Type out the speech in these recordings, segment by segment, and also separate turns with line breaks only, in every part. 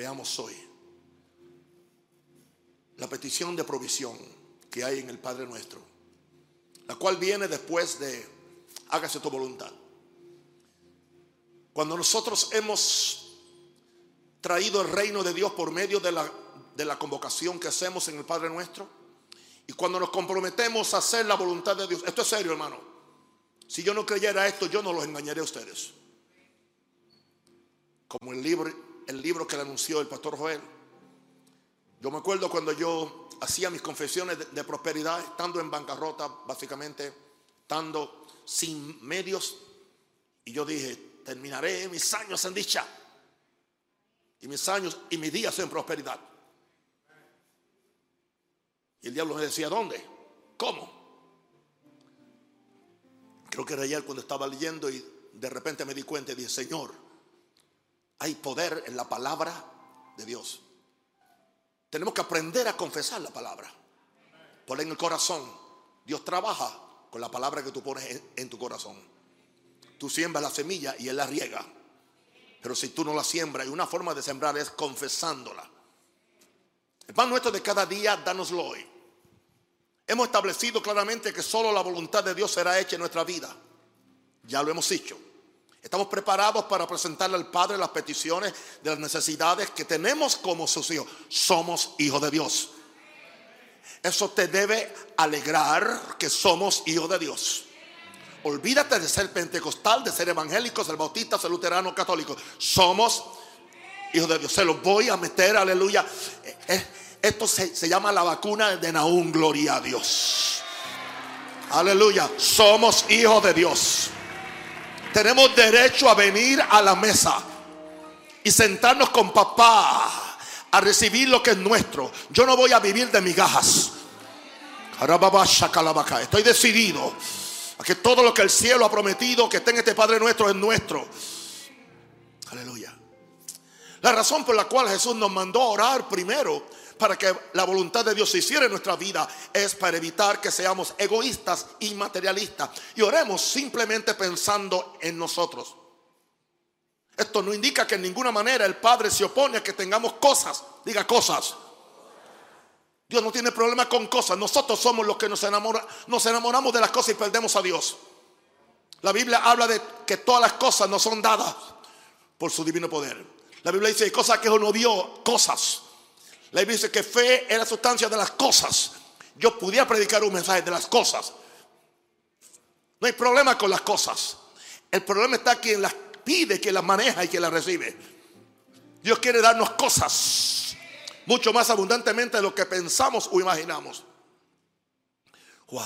veamos hoy la petición de provisión que hay en el Padre nuestro, la cual viene después de hágase tu voluntad. Cuando nosotros hemos traído el reino de Dios por medio de la, de la convocación que hacemos en el Padre nuestro, y cuando nos comprometemos a hacer la voluntad de Dios, esto es serio hermano, si yo no creyera esto, yo no los engañaré a ustedes. Como el libro, el libro que le anunció el pastor Joel. Yo me acuerdo cuando yo hacía mis confesiones de, prosperidad, estando en bancarrota, básicamente, estando sin medios, y yo dije, terminaré mis años en dicha y mis años y mis días en prosperidad. Y el diablo me decía, ¿dónde? ¿Cómo? Creo que era ayer cuando estaba leyendo y de repente me di cuenta y dije, Señor, hay poder en la palabra de Dios. Tenemos que aprender a confesar la palabra. Ponla en el corazón. Dios trabaja con la palabra que tú pones en, en tu corazón. Tú siembras la semilla y Él la riega. Pero si tú no la siembras, y una forma de sembrar es confesándola. El pan nuestro de cada día, dánoslo hoy. Hemos establecido claramente que solo la voluntad de Dios será hecha en nuestra vida. Ya lo hemos dicho. Estamos preparados para presentarle al Padre las peticiones de las necesidades que tenemos como sus hijos. Somos hijos de Dios. Eso te debe alegrar que somos hijos de Dios. Olvídate de ser pentecostal, de ser evangélico, ser bautista, ser luterano, católico. Somos hijos de Dios. Se los voy a meter, aleluya. Eh, eh, esto se, se llama la vacuna de Nahum, gloria a Dios. Aleluya. Somos hijos de Dios. Tenemos derecho a venir a la mesa y sentarnos con papá a recibir lo que es nuestro. Yo no voy a vivir de migajas. Estoy decidido a que todo lo que el cielo ha prometido que en este Padre nuestro es nuestro. Aleluya. La razón por la cual Jesús nos mandó a orar primero para que la voluntad de Dios se hiciera en nuestra vida es para evitar que seamos egoístas y materialistas y oremos simplemente pensando en nosotros. Esto no indica que en ninguna manera el Padre se opone a que tengamos cosas, diga cosas. Dios no tiene problema con cosas. Nosotros somos los que nos, enamora, nos enamoramos de las cosas y perdemos a Dios. La Biblia habla de que todas las cosas nos son dadas por su divino poder. La Biblia dice cosas que uno vio, cosas. La Biblia dice que fe es la sustancia de las cosas. Yo pudiera predicar un mensaje de las cosas. No hay problema con las cosas. El problema está quien las pide, quien las maneja y quien las recibe. Dios quiere darnos cosas mucho más abundantemente de lo que pensamos o imaginamos. Wow.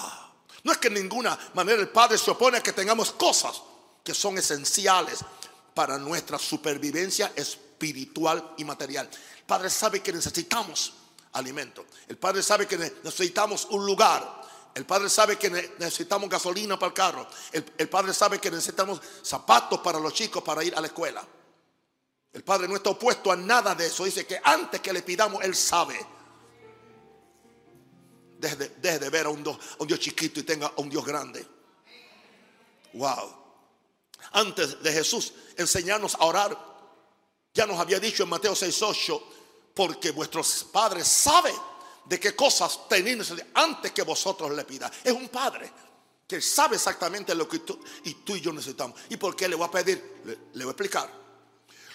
No es que en ninguna manera el Padre se opone a que tengamos cosas que son esenciales para nuestra supervivencia espiritual y material. El Padre sabe que necesitamos alimento. El Padre sabe que necesitamos un lugar. El Padre sabe que necesitamos gasolina para el carro. El, Padre sabe que necesitamos zapatos para los chicos para ir a la escuela. El Padre no está opuesto a nada de eso. Dice que antes que le pidamos, Él sabe. Deje de, ver a un Dios chiquito y tenga a un Dios grande. Wow. Antes de Jesús enseñarnos a orar, ya nos había dicho en Mateo 6:8, porque vuestros padres saben de qué cosas tenéis antes que vosotros le pidan. Es un padre que sabe exactamente lo que tú y tú y yo necesitamos. ¿Y por qué le voy a pedir? Le, le voy a explicar.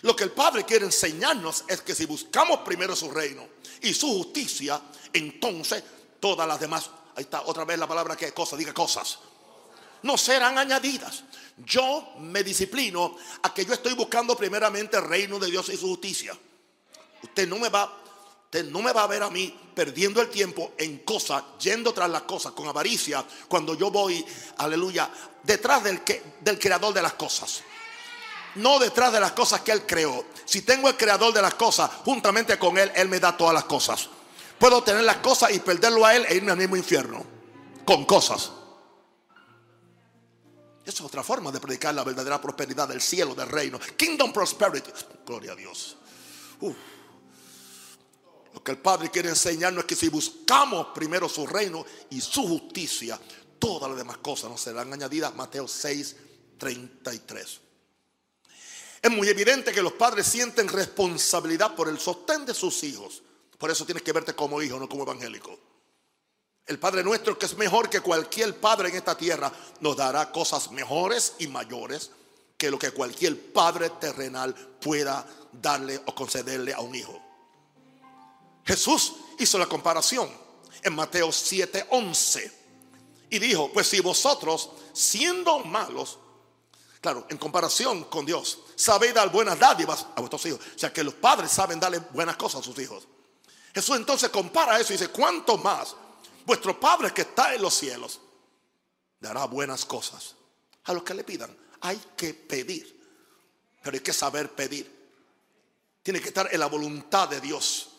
Lo que el Padre quiere enseñarnos es que si buscamos primero su reino y su justicia, entonces todas las demás, ahí está otra vez la palabra que cosa, diga cosas, no serán añadidas. Yo me disciplino a que yo estoy buscando primeramente el reino de Dios y su justicia. Usted no me va, usted no me va a ver a mí perdiendo el tiempo en cosas, yendo tras las cosas con avaricia, cuando yo voy, aleluya, detrás del, que, del creador de las cosas. No detrás de las cosas que Él creó. Si tengo el creador de las cosas, juntamente con Él, Él me da todas las cosas. Puedo tener las cosas y perderlo a Él e irme al mismo infierno. Con cosas. Esa es otra forma de predicar la verdadera prosperidad del cielo, del reino. Kingdom prosperity. Gloria a Dios. Lo que el Padre quiere enseñarnos es que si buscamos primero su reino y su justicia, todas las demás cosas nos serán añadidas. Mateo 6, 33. Es muy evidente que los padres sienten responsabilidad por el sostén de sus hijos. Por eso tienes que verte como hijo, no como evangélico. El Padre nuestro, que es mejor que cualquier padre en esta tierra, nos dará cosas mejores y mayores que lo que cualquier padre terrenal pueda darle o concederle a un hijo. Jesús hizo la comparación en Mateo 7:11 y dijo, pues si vosotros, siendo malos, claro, en comparación con Dios, sabéis dar buenas dádivas a vuestros hijos, o sea que los padres saben darle buenas cosas a sus hijos. Jesús entonces compara eso y dice, ¿cuánto más vuestro Padre que está en los cielos dará buenas cosas a los que le pidan? Hay que pedir, pero hay que saber pedir. Tiene que estar en la voluntad de Dios.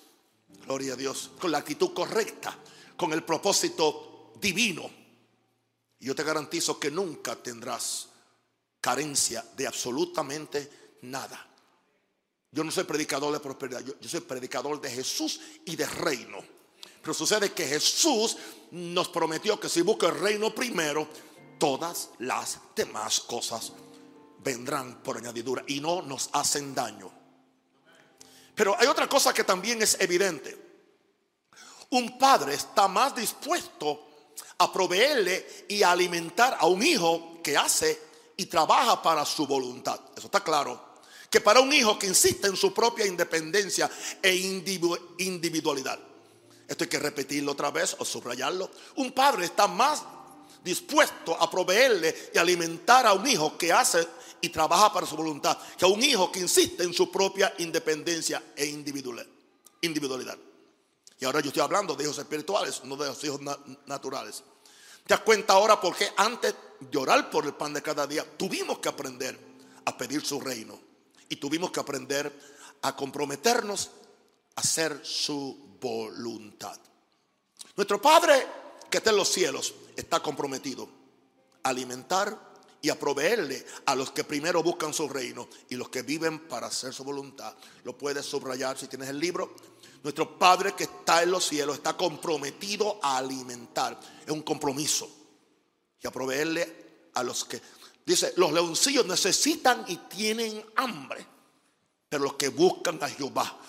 Gloria a Dios. Con la actitud correcta, con el propósito divino. Yo te garantizo que nunca tendrás carencia de absolutamente nada. Yo no soy predicador de prosperidad, yo, soy predicador de Jesús y de reino. Pero sucede que Jesús nos prometió que si busca el reino primero, todas las demás cosas vendrán por añadidura y no nos hacen daño. Pero hay otra cosa que también es evidente. Un padre está más dispuesto a proveerle y a alimentar a un hijo que hace y trabaja para su voluntad. Eso está claro. Que para un hijo que insiste en su propia independencia e individualidad. Esto hay que repetirlo otra vez o subrayarlo. Un padre está más dispuesto a proveerle y alimentar a un hijo que hace y trabaja para su voluntad, que a un hijo que insiste en su propia independencia e individualidad. Y ahora yo estoy hablando de hijos espirituales, no de los hijos naturales. ¿Te das cuenta ahora por qué antes de orar por el pan de cada día tuvimos que aprender a pedir su reino? Y tuvimos que aprender a comprometernos a hacer su voluntad. Nuestro Padre que está en los cielos está comprometido a alimentar y a proveerle a los que primero buscan su reino y los que viven para hacer su voluntad. Lo puedes subrayar si tienes el libro. Nuestro Padre que está en los cielos está comprometido a alimentar. Es un compromiso. Y a proveerle a los que... Dice, los leoncillos necesitan y tienen hambre. Pero los que buscan a Jehová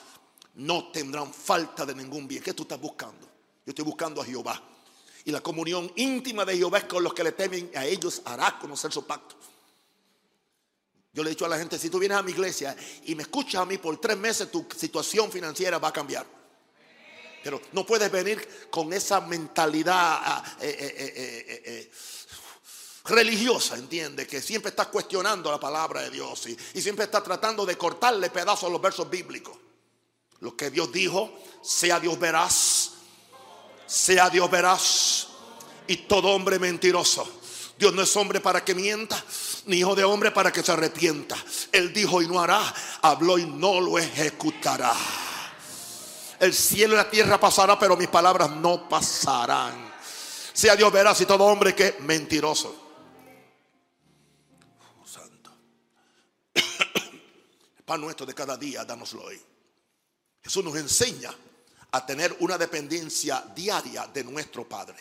no tendrán falta de ningún bien. ¿Qué tú estás buscando? Yo estoy buscando a Jehová. Y la comunión íntima de Jehová es con los que le temen, a ellos hará conocer su pacto. Yo le he dicho a la gente, si tú vienes a mi iglesia y me escuchas a mí por tres meses, tu situación financiera va a cambiar. Pero no puedes venir con esa mentalidad ah, eh, eh, eh, religiosa, entiende, que siempre estás cuestionando la palabra de Dios y, y siempre estás tratando de cortarle pedazos a los versos bíblicos. Lo que Dios dijo, sea Dios veraz, sea Dios veraz y todo hombre mentiroso. Dios no es hombre para que mienta, ni hijo de hombre para que se arrepienta. Él dijo y no hará, habló y no lo ejecutará. El cielo y la tierra pasará, pero mis palabras no pasarán. Sea Dios veraz y todo hombre que mentiroso. Oh, santo. Pan nuestro de cada día, dánoslo hoy. Jesús nos enseña a tener una dependencia diaria de nuestro Padre.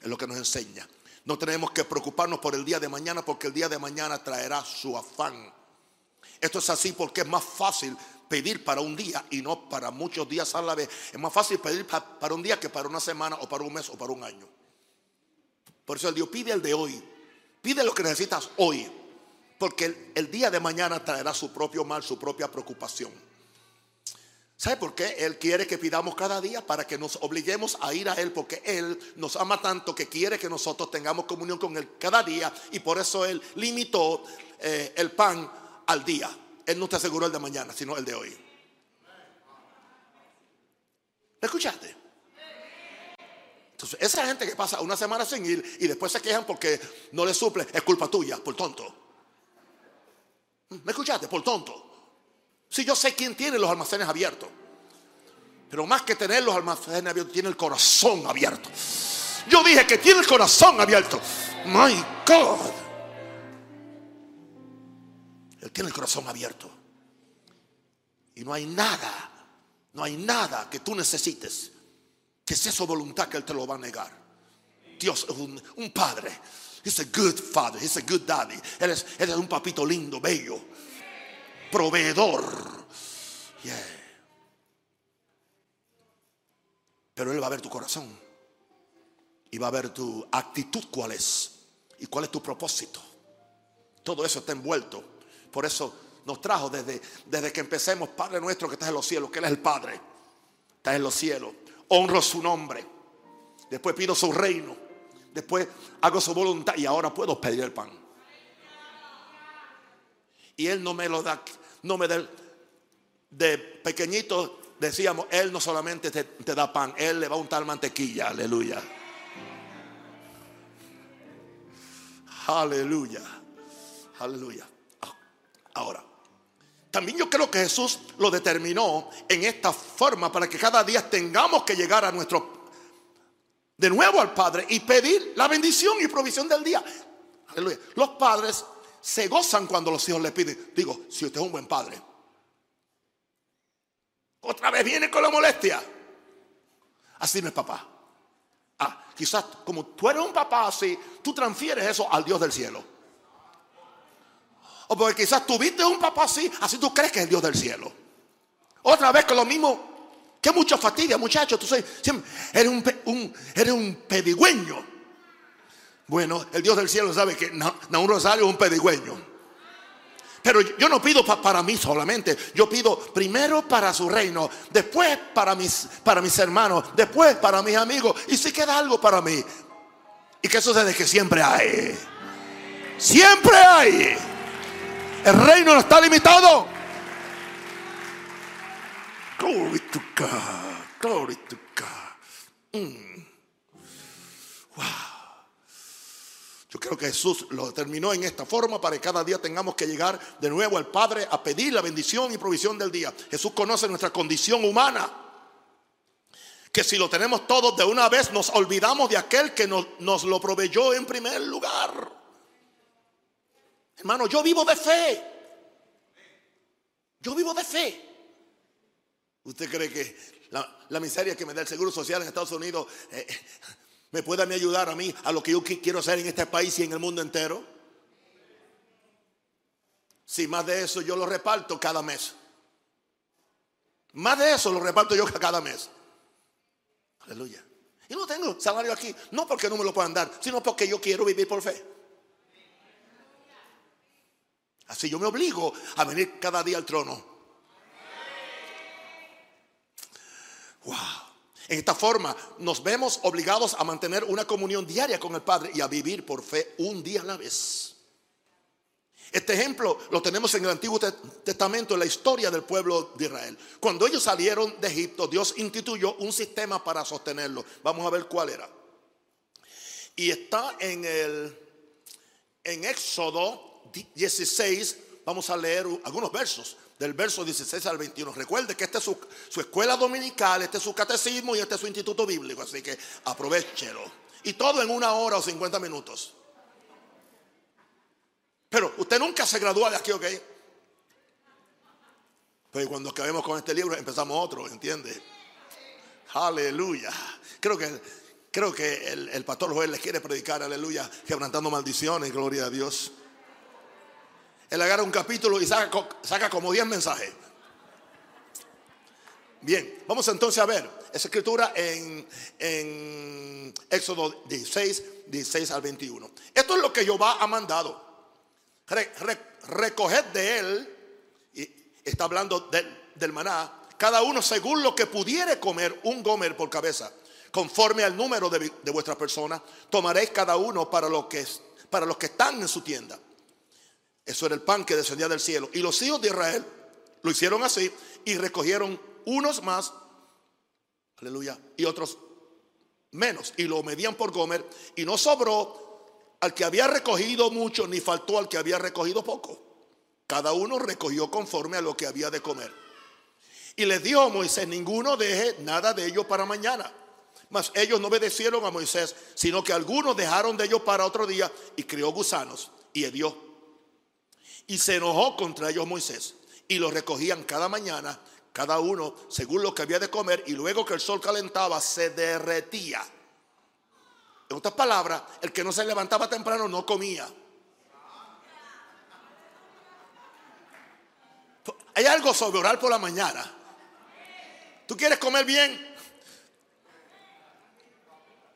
Es lo que nos enseña. No tenemos que preocuparnos por el día de mañana porque el día de mañana traerá su afán. Esto es así porque es más fácil pedir para un día y no para muchos días a la vez. Es más fácil pedir para un día que para una semana o para un mes o para un año. Por eso el Dios pide el de hoy. Pide lo que necesitas hoy. Porque el, el día de mañana traerá su propio mal, su propia preocupación. ¿Sabe por qué? Él quiere que pidamos cada día para que nos obliguemos a ir a Él, porque Él nos ama tanto que quiere que nosotros tengamos comunión con Él cada día y por eso Él limitó eh, el pan al día. Él no te aseguró el de mañana, sino el de hoy. ¿Me escuchaste? Entonces, esa gente que pasa una semana sin ir y después se quejan porque no le suple, es culpa tuya, por tonto. ¿Me escuchaste? Por tonto. Si yo sé quién tiene los almacenes abiertos. Pero más que tener los almacenes abiertos, tiene el corazón abierto. Yo dije que tiene el corazón abierto. My God. Él tiene el corazón abierto. Y no hay nada, no hay nada que tú necesites que sea su voluntad que Él te lo va a negar. Dios es un, padre. He's a good father. He's a good daddy. Él él es un papito lindo, bello. Proveedor. Pero Él va a ver tu corazón. Y va a ver tu actitud cuál es. Y cuál es tu propósito. Todo eso está envuelto. Por eso nos trajo desde, desde que empecemos, Padre nuestro que estás en los cielos, que Él es el Padre. Está en los cielos. Honro su nombre. Después pido su reino. Después hago su voluntad. Y ahora puedo pedir el pan. Y Él no me lo da. No me da. De pequeñito decíamos, Él no solamente te, te da pan, Él le va a untar mantequilla. Aleluya. Aleluya. Aleluya. Ahora, también yo creo que Jesús lo determinó en esta forma para que cada día tengamos que llegar a nuestro de nuevo al Padre y pedir la bendición y provisión del día. Aleluya. Los padres se gozan cuando los hijos le piden. Digo, si usted es un buen padre. Otra vez viene con la molestia. Así no es papá. Ah, quizás como tú eres un papá así, tú transfieres eso al Dios del cielo. O porque quizás tuviste un papá así, así tú crees que es el Dios del cielo. Otra vez con lo mismo. Que mucho fatiga, muchachos. Tú eres un, un, eres un pedigüeño. Bueno, el Dios del cielo sabe que un Rosario es un pedigüeño. Pero yo no pido para mí solamente. Yo pido primero para su reino, después para mis, para mis hermanos, después para mis amigos. Y si queda algo para mí. ¿Y qué sucede? Que siempre hay. Siempre hay. El reino no está limitado. Glory to God. Glory to God. Mm. Yo creo que Jesús lo determinó en esta forma para que cada día tengamos que llegar de nuevo al Padre a pedir la bendición y provisión del día. Jesús conoce nuestra condición humana. Que si lo tenemos todos de una vez nos olvidamos de aquel que nos, nos lo proveyó en primer lugar. Hermano, yo vivo de fe. Yo vivo de fe. ¿Usted cree que la, miseria que me da el Seguro Social en Estados Unidos eh, me puede ayudar a mí a lo que yo quiero hacer en este país y en el mundo entero? Si más de eso yo lo reparto cada mes. Más de eso lo reparto yo cada mes. Aleluya. Y no tengo salario aquí, no porque no me lo puedan dar, sino porque yo quiero vivir por fe. Así yo me obligo a venir cada día al trono. Wow. En esta forma nos vemos obligados a mantener una comunión diaria con el Padre y a vivir por fe un día a la vez. Este ejemplo lo tenemos en el Antiguo Testamento, en la historia del pueblo de Israel. Cuando ellos salieron de Egipto, Dios instituyó un sistema para sostenerlo. Vamos a ver cuál era. Y está en el en Éxodo 16, vamos a leer algunos versos, del verso 16 al 21. Recuerde que esta es su, escuela dominical, este es su catecismo y este es su instituto bíblico, así que aprovechelo. Y todo en una hora o 50 minutos. Pero usted nunca se gradúa de aquí, ¿ok? Pero cuando acabemos con este libro empezamos otro, ¿entiende? Aleluya. Creo que, creo que el, el pastor Joel les quiere predicar, aleluya, quebrantando maldiciones, gloria a Dios. Él agarra un capítulo y saca, como 10 mensajes. Bien, vamos entonces a ver esa escritura en, Éxodo 16, 16 al 21. Esto es lo que Jehová ha mandado. recoged de él, y está hablando del maná, cada uno según lo que pudiere comer, un gomer por cabeza, conforme al número de, de vuestras personas, tomaréis cada uno para, lo que, para los que están en su tienda. Eso era el pan que descendía del cielo. Y los hijos de Israel lo hicieron así y recogieron unos más, aleluya, y otros menos. Y lo medían por Gomer. Y no sobró al que había recogido mucho, ni faltó al que había recogido poco. Cada uno recogió conforme a lo que había de comer. Y les dijo a Moisés, ninguno deje nada de ellos para mañana. Mas ellos no obedecieron a Moisés, sino que algunos dejaron de ellos para otro día y crió gusanos y hedió y se enojó contra ellos Moisés. Y los recogían cada mañana, cada uno según lo que había de comer. Y luego que el sol calentaba, se derretía. En otras palabras, el que no se levantaba temprano no comía. Hay algo sobre orar por la mañana. ¿Tú quieres comer bien?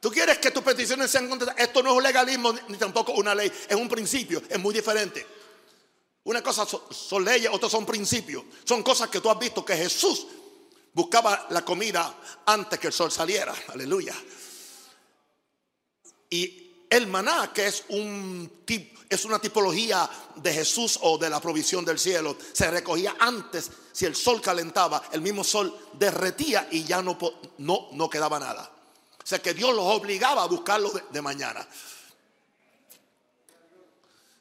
¿Tú quieres que tus peticiones sean contestadas? Esto no es un legalismo ni tampoco una ley, es un principio, es muy diferente. Una cosa son, leyes, otras son principios. Son cosas que tú has visto que Jesús buscaba la comida antes que el sol saliera. Aleluya. Y el maná, que es un es una tipología de Jesús o de la provisión del cielo, se recogía antes, si el sol calentaba, el mismo sol derretía y ya no, no, no quedaba nada. O sea que Dios los obligaba a buscarlo de mañana.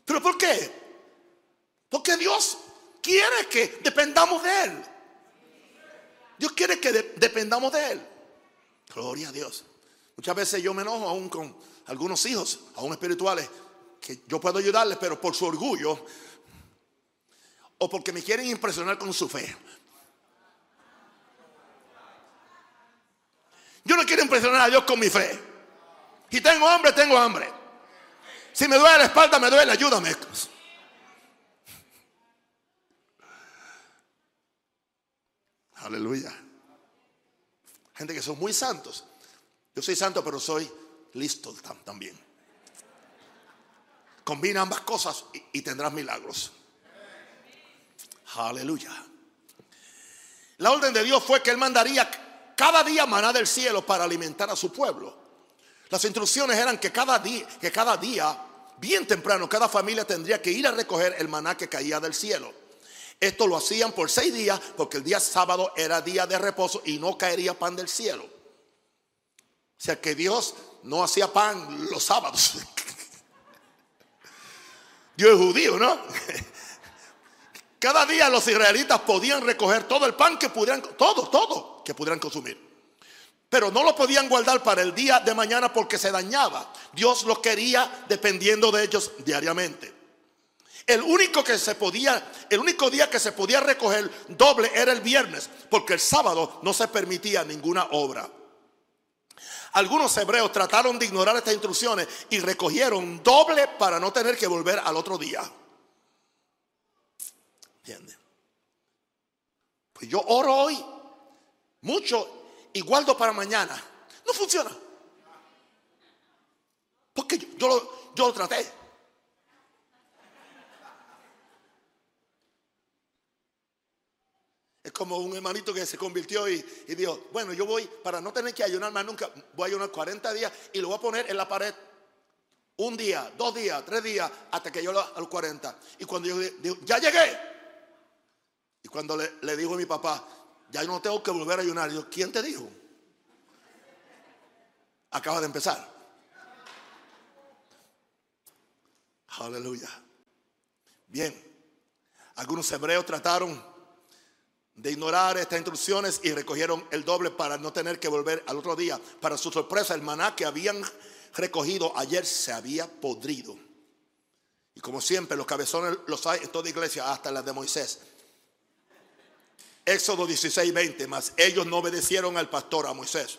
¿Pero por qué? Porque Dios quiere que dependamos de Él. Dios quiere que dependamos de Él. Gloria a Dios. Muchas veces yo me enojo aún con algunos hijos, aún espirituales, que yo puedo ayudarles, pero por su orgullo o porque me quieren impresionar con su fe. Yo no quiero impresionar a Dios con mi fe. Si tengo hambre, tengo hambre. Si me duele la espalda, me duele, ayúdame. Aleluya. Gente que son muy santos. Yo soy santo, pero soy listo también. Combina ambas cosas y, tendrás milagros. Aleluya. La orden de Dios fue que Él mandaría cada día maná del cielo para alimentar a su pueblo. Las instrucciones eran que cada día, que cada día, bien temprano, cada familia tendría que ir a recoger el maná que caía del cielo. Esto lo hacían por seis días porque el día sábado era día de reposo y no caería pan del cielo. O sea que Dios no hacía pan los sábados. Dios es judío, ¿no? Cada día los israelitas podían recoger todo el pan que pudieran, todo, todo que pudieran consumir. Pero no lo podían guardar para el día de mañana porque se dañaba. Dios lo quería dependiendo de ellos diariamente. El único que se podía, el único día que se podía recoger doble era el viernes, porque el sábado no se permitía ninguna obra. Algunos hebreos trataron de ignorar estas instrucciones y recogieron doble para no tener que volver al otro día. ¿Entienden? Pues yo oro hoy mucho y guardo para mañana. No funciona. Porque yo, yo lo traté. Como un hermanito que se convirtió y, dijo, bueno, yo voy, para no tener que ayunar más nunca, voy a ayunar 40 días y lo voy a poner en la pared un día, dos días, tres días, hasta que yo a los 40. Y cuando yo digo, ya llegué. Y cuando le, dijo a mi papá, ya no tengo que volver a ayunar, yo, ¿quién te dijo? Acaba de empezar. Aleluya. Bien, algunos hebreos trataron de ignorar estas instrucciones y recogieron el doble para no tener que volver al otro día. Para su sorpresa, el maná que habían recogido ayer se había podrido. Y como siempre, los cabezones los hay en toda iglesia, hasta las de Moisés. Éxodo 16, 20, más ellos no obedecieron al pastor, a Moisés,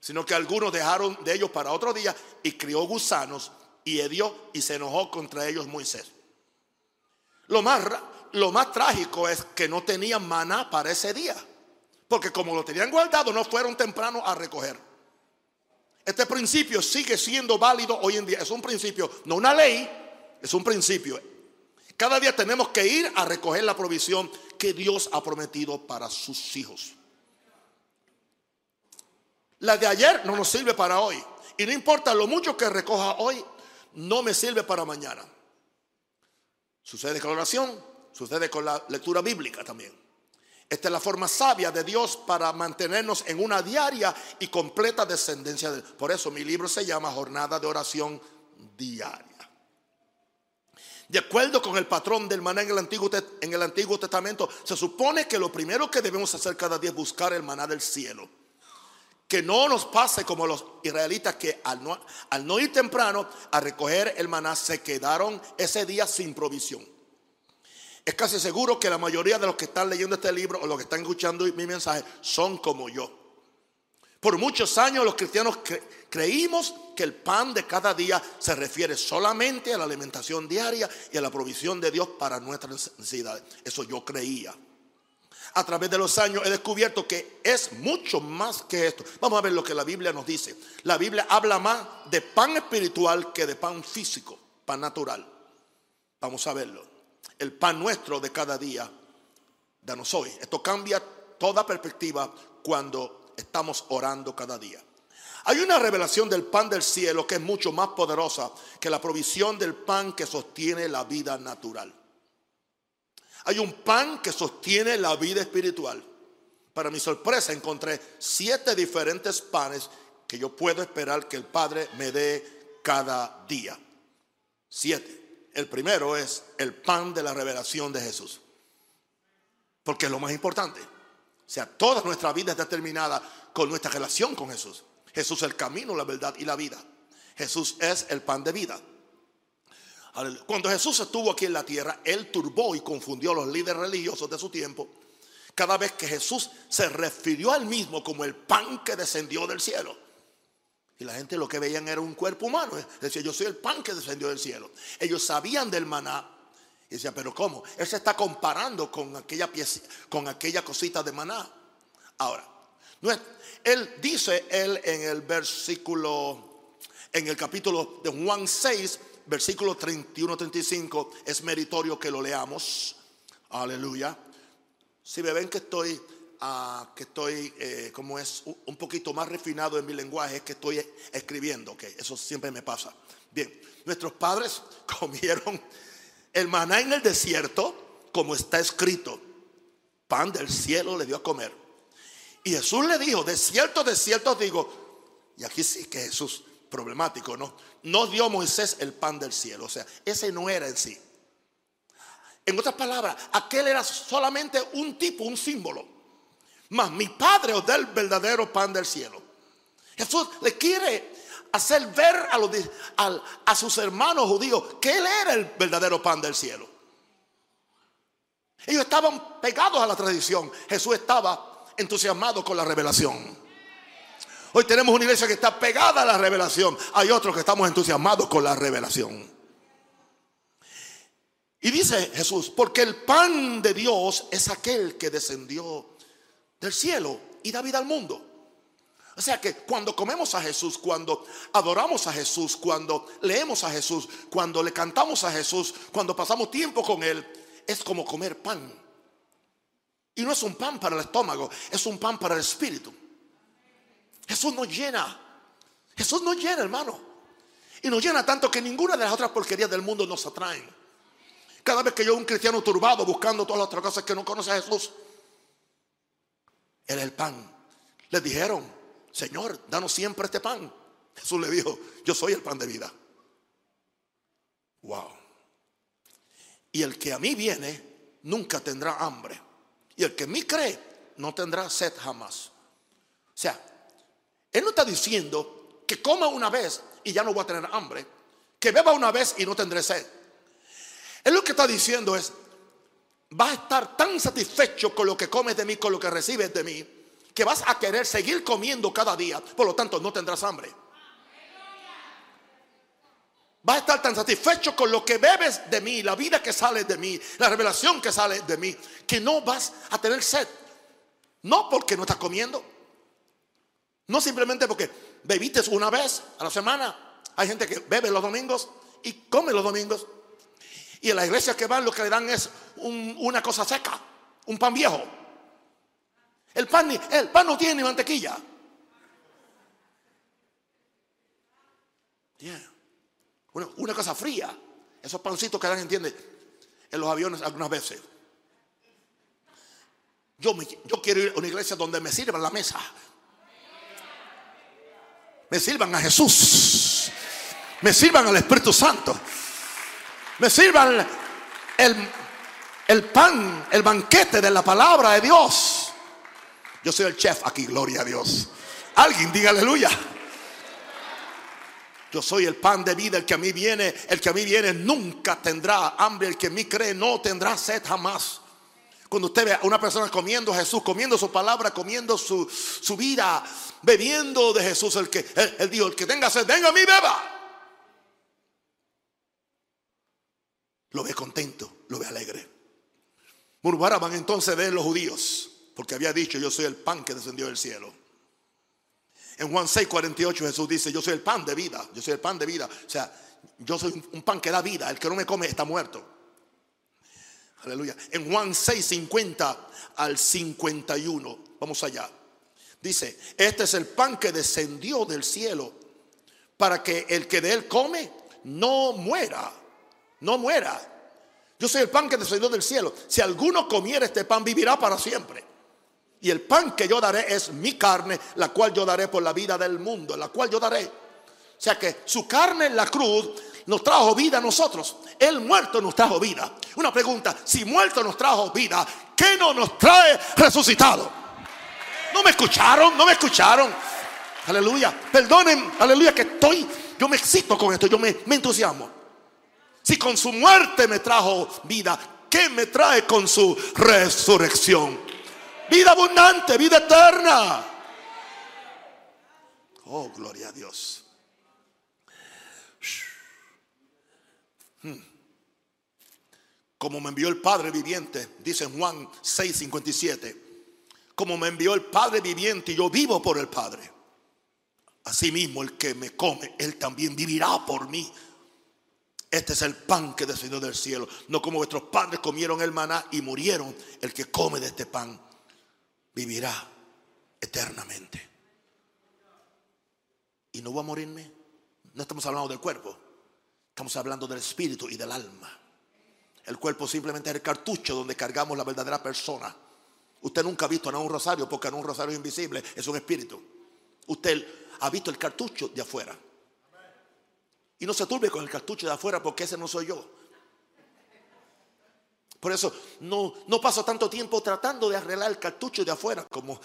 sino que algunos dejaron de ellos para otro día y crió gusanos y hedió y se enojó contra ellos Moisés. Lo más lo más trágico es que no tenían maná para ese día. Porque como lo tenían guardado, no fueron temprano a recoger. Este principio sigue siendo válido hoy en día. Es un principio, no una ley, es un principio. Cada día tenemos que ir a recoger la provisión que Dios ha prometido para sus hijos. La de ayer no nos sirve para hoy. Y no importa lo mucho que recoja hoy, no me sirve para mañana. Sucede con la oración, Sucede con la lectura bíblica también. Esta es la forma sabia de Dios para mantenernos en una diaria y completa descendencia. De, por eso mi libro se llama Jornada de Oración Diaria. De acuerdo con el patrón del maná en el, Antiguo, en el Antiguo Testamento, se supone que lo primero que debemos hacer cada día es buscar el maná del cielo. Que no nos pase como los israelitas que al no, al no ir temprano a recoger el maná se quedaron ese día sin provisión. Es casi seguro que la mayoría de los que están leyendo este libro o los que están escuchando mi mensaje son como yo. Por muchos años los cristianos creímos que el pan de cada día se refiere solamente a la alimentación diaria y a la provisión de Dios para nuestras necesidades. Eso yo creía. a través de los años he descubierto que es mucho más que esto. Vamos a ver lo que la Biblia nos dice. La Biblia habla más de pan espiritual que de pan físico, pan natural. Vamos a verlo. El pan nuestro de cada día, danos hoy. Esto cambia toda perspectiva cuando estamos orando cada día. Hay una revelación del pan del cielo que es mucho más poderosa que la provisión del pan que sostiene la vida natural. Hay un pan que sostiene la vida espiritual. Para mi sorpresa encontré siete diferentes panes que yo puedo esperar que el Padre me dé cada día. Siete. El primero es el pan de la revelación de Jesús. Porque es lo más importante. O sea, toda nuestra vida está determinada con nuestra relación con Jesús. Jesús es el camino, la verdad y la vida. Jesús es el pan de vida. Cuando Jesús estuvo aquí en la tierra, Él turbó y confundió a los líderes religiosos de su tiempo. Cada vez que Jesús se refirió al mismo como el pan que descendió del cielo. Y la gente lo que veían era un cuerpo humano. Decía, yo soy el pan que descendió del cielo. Ellos sabían del maná. Y decían, pero ¿cómo? Él se está comparando con aquella, pieza, con aquella cosita de maná. Ahora, él dice, él en el versículo, en el capítulo de Juan 6, versículo 31-35, es meritorio que lo leamos. Aleluya. Si me ven que estoy, que estoy, eh, como es, un poquito más refinado en mi lenguaje, que estoy escribiendo, ok, eso siempre me pasa. Bien, nuestros padres comieron el maná en el desierto, como está escrito, pan del cielo le dio a comer. Y Jesús le dijo, de cierto, de cierto digo, y aquí sí que Jesús problemático, ¿no? No dio Moisés el pan del cielo, o sea, ese no era en sí. En otras palabras, aquel era solamente un tipo, un símbolo. Mas mi padre os da el verdadero pan del cielo. Jesús le quiere hacer ver a, los, a sus hermanos judíos que él era el verdadero pan del cielo. Ellos estaban pegados a la tradición. Jesús estaba entusiasmado con la revelación. Hoy tenemos una iglesia que está pegada a la revelación. Hay otros que estamos entusiasmados con la revelación. Y dice Jesús, porque el pan de Dios es aquel que descendió del cielo y da vida al mundo. O sea que cuando comemos a Jesús, cuando adoramos a Jesús, cuando leemos a Jesús, cuando le cantamos a Jesús, cuando pasamos tiempo con Él, es como comer pan. Y no es un pan para el estómago, es un pan para el espíritu. Jesús nos llena. Jesús nos llena, hermano. Y nos llena tanto que ninguna de las otras porquerías del mundo nos atraen. Cada vez que yo un cristiano turbado buscando todas las otras cosas que no conoce a Jesús, Él es el pan. Le dijeron, Señor, danos siempre este pan. Jesús le dijo, yo soy el pan de vida. Wow. Y el que a mí viene nunca tendrá hambre. Y el que en mí cree no tendrá sed jamás. O sea, él no está diciendo que coma una vez y ya no voy a tener hambre, que beba una vez y no tendré sed. Él lo que está diciendo es, vas a estar tan satisfecho con lo que comes de mí, con lo que recibes de mí, que vas a querer seguir comiendo cada día, por lo tanto no tendrás hambre. Vas a estar tan satisfecho con lo que bebes de mí, la vida que sale de mí, la revelación que sale de mí, que no vas a tener sed. No porque no estás comiendo, no simplemente porque bebiste una vez a la semana. Hay gente que bebe los domingos y come los domingos. Y en la iglesia que van lo que le dan es una cosa seca, un pan viejo. El pan, el pan no tiene ni mantequilla. Una, cosa fría. Esos pancitos que dan, entiende, en los aviones algunas veces. Yo, yo quiero ir a una iglesia donde me sirvan la mesa me sirvan a Jesús, me sirvan al Espíritu Santo, me sirvan el, el pan, el banquete de la palabra de Dios. Yo soy el chef aquí, gloria a Dios. Alguien diga aleluya. Yo soy el pan de vida, el que a mí viene, el que a mí viene nunca tendrá hambre, el que en mí cree no tendrá sed jamás. Cuando usted ve a una persona comiendo a Jesús, comiendo su palabra, comiendo su, vida, bebiendo de Jesús, el que él, dijo, el que tenga sed, venga a mí, beba. Lo ve contento, lo ve alegre. Murmuraban entonces de los judíos, porque había dicho, yo soy el pan que descendió del cielo. En Juan 6, 48 Jesús dice, yo soy el pan de vida, yo soy el pan de vida. O sea, yo soy un pan que da vida, el que no me come está muerto. Aleluya. En Juan 6, 50 al 51, vamos allá. Dice, este es el pan que descendió del cielo para que el que de él come no muera, no muera. Yo soy el pan que descendió del cielo. Si alguno comiera este pan, vivirá para siempre. Y el pan que yo daré es mi carne, la cual yo daré por la vida del mundo, la cual yo daré. O sea que su carne en la cruz nos trajo vida a nosotros. El muerto nos trajo vida. Una pregunta, si muerto nos trajo vida, ¿qué no nos trae resucitado? ¿No me escucharon? ¿No me escucharon? Aleluya. Perdonen, aleluya, que estoy, yo me excito con esto, yo me, me entusiasmo. Si con su muerte me trajo vida, ¿qué me trae con su resurrección? Vida abundante, vida eterna. Oh, gloria a Dios. Hmm. Como me envió el Padre viviente, dice Juan 6:57. Como me envió el Padre viviente y yo vivo por el Padre. Asimismo, el que me come, él también vivirá por mí. Este es el pan que descendió del cielo. No como vuestros padres comieron el maná y murieron. El que come de este pan vivirá eternamente. ¿Y no va a morirme? No estamos hablando del cuerpo. Estamos hablando del espíritu y del alma. El cuerpo simplemente es el cartucho donde cargamos la verdadera persona. Usted nunca ha visto a un rosario porque no un rosario invisible, es un espíritu. Usted ha visto el cartucho de afuera. Y no se turbe con el cartucho de afuera porque ese no soy yo. Por eso no, no paso tanto tiempo tratando de arreglar el cartucho de afuera como